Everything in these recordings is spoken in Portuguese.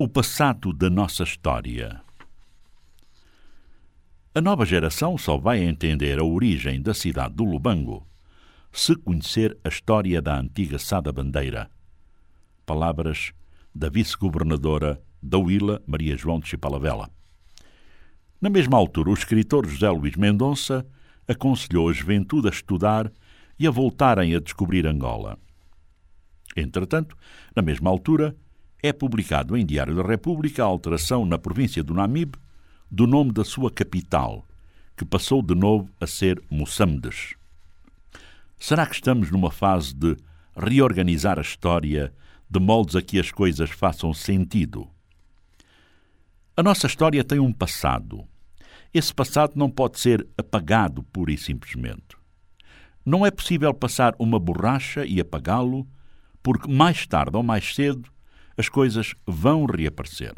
O passado da nossa história. A nova geração só vai entender a origem da cidade do Lubango se conhecer a história da antiga Sada Bandeira. Palavras da vice-governadora da Huila, Maria João de Chipalavela. Na mesma altura, o escritor José Luís Mendonça aconselhou a juventude a estudar e a voltarem a descobrir Angola. Entretanto, na mesma altura, é publicado em Diário da República a alteração na província do Namibe do nome da sua capital, que passou de novo a ser Moçambiques. Será que estamos numa fase de reorganizar a história de moldes a que as coisas façam sentido? A nossa história tem um passado. Esse passado não pode ser apagado pura e simplesmente. Não é possível passar uma borracha e apagá-lo, porque mais tarde ou mais cedo as coisas vão reaparecer.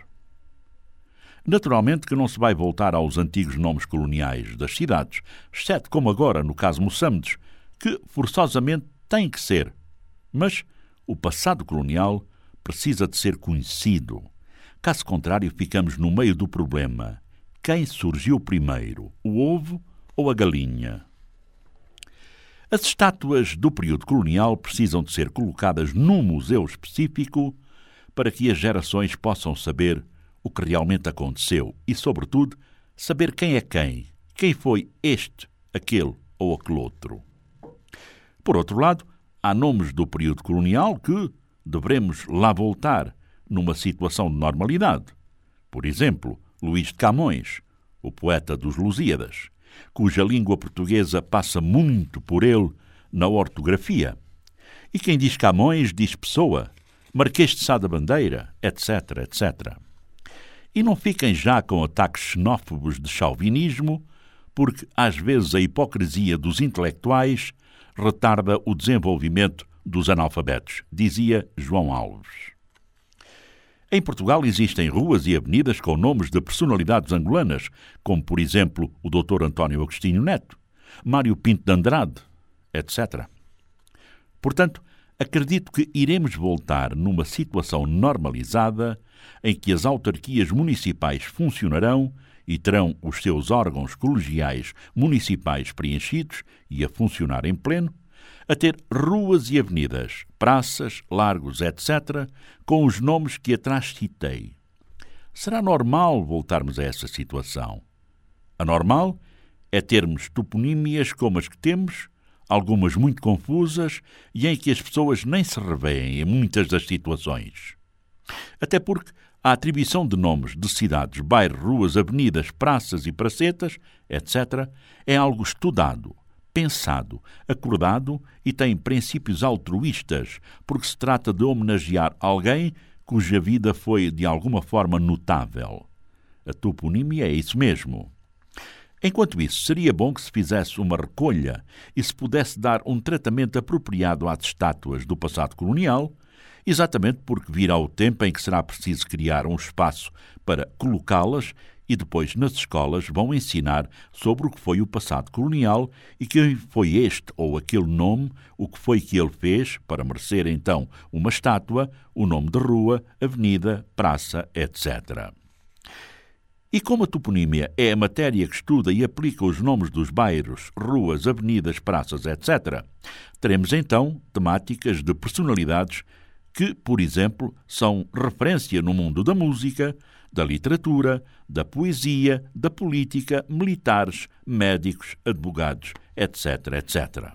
Naturalmente que não se vai voltar aos antigos nomes coloniais das cidades, exceto como agora no caso Moçambiques, que forçosamente tem que ser. Mas o passado colonial precisa de ser conhecido. Caso contrário, ficamos no meio do problema. Quem surgiu primeiro, o ovo ou a galinha? As estátuas do período colonial precisam de ser colocadas num museu específico para que as gerações possam saber o que realmente aconteceu e, sobretudo, saber quem é quem, quem foi este, aquele ou aquele outro. Por outro lado, há nomes do período colonial que devemos lá voltar numa situação de normalidade. Por exemplo, Luís de Camões, o poeta dos Lusíadas, cuja língua portuguesa passa muito por ele na ortografia. E quem diz Camões diz Pessoa, Marquês de Sá da Bandeira, etc, etc. E não fiquem já com ataques xenófobos de chauvinismo, porque às vezes a hipocrisia dos intelectuais retarda o desenvolvimento dos analfabetos, dizia João Alves. Em Portugal existem ruas e avenidas com nomes de personalidades angolanas, como por exemplo o Dr. António Agostinho Neto, Mário Pinto de Andrade, etc. Portanto, acredito que iremos voltar numa situação normalizada em que as autarquias municipais funcionarão e terão os seus órgãos colegiais municipais preenchidos e a funcionar em pleno, a ter ruas e avenidas, praças, largos, etc., com os nomes que atrás citei. Será normal voltarmos a essa situação? Anormal é termos toponímias como as que temos algumas muito confusas e em que as pessoas nem se revêem em muitas das situações. Até porque a atribuição de nomes de cidades, bairros, ruas, avenidas, praças e pracetas, etc., é algo estudado, pensado, acordado e tem princípios altruístas, porque se trata de homenagear alguém cuja vida foi de alguma forma notável. A toponímia é isso mesmo. Enquanto isso, seria bom que se fizesse uma recolha e se pudesse dar um tratamento apropriado às estátuas do passado colonial, exatamente porque virá o tempo em que será preciso criar um espaço para colocá-las e depois nas escolas vão ensinar sobre o que foi o passado colonial e quem foi este ou aquele nome, o que foi que ele fez para merecer então uma estátua, o nome de rua, avenida, praça, etc. E como a toponímia é a matéria que estuda e aplica os nomes dos bairros, ruas, avenidas, praças, etc., teremos então temáticas de personalidades que, por exemplo, são referência no mundo da música, da literatura, da poesia, da política, militares, médicos, advogados, etc., etc.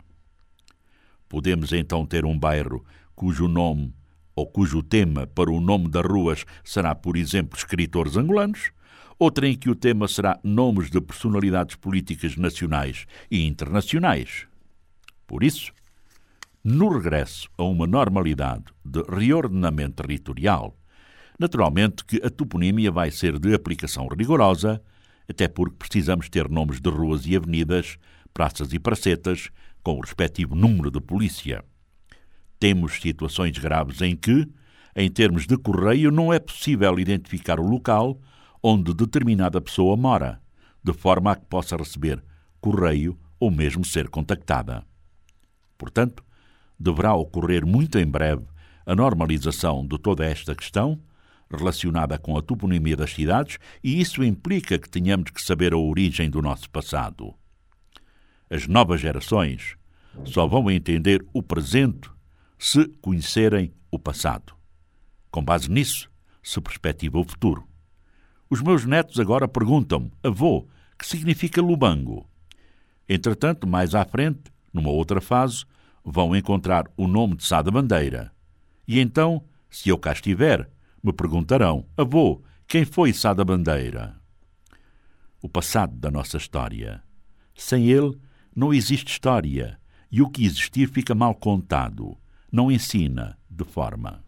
Podemos então ter um bairro cujo nome ou cujo tema para o nome das ruas será, por exemplo, escritores angolanos, outra em que o tema será nomes de personalidades políticas nacionais e internacionais. Por isso, no regresso a uma normalidade de reordenamento territorial, naturalmente que a toponímia vai ser de aplicação rigorosa, até porque precisamos ter nomes de ruas e avenidas, praças e pracetas, com o respectivo número de polícia. Temos situações graves em que, em termos de correio, não é possível identificar o local onde determinada pessoa mora, de forma a que possa receber correio ou mesmo ser contactada. Portanto, deverá ocorrer muito em breve a normalização de toda esta questão, relacionada com a toponimia das cidades, e isso implica que tenhamos que saber a origem do nosso passado. As novas gerações só vão entender o presente se conhecerem o passado. Com base nisso, se perspectiva o futuro. Os meus netos agora perguntam-me, avô, que significa Lubango? Entretanto, mais à frente, numa outra fase, vão encontrar o nome de Sá da Bandeira. E então, se eu cá estiver, me perguntarão, avô, quem foi Sá da Bandeira? O passado da nossa história. Sem ele, não existe história, e o que existir fica mal contado, não ensina de forma.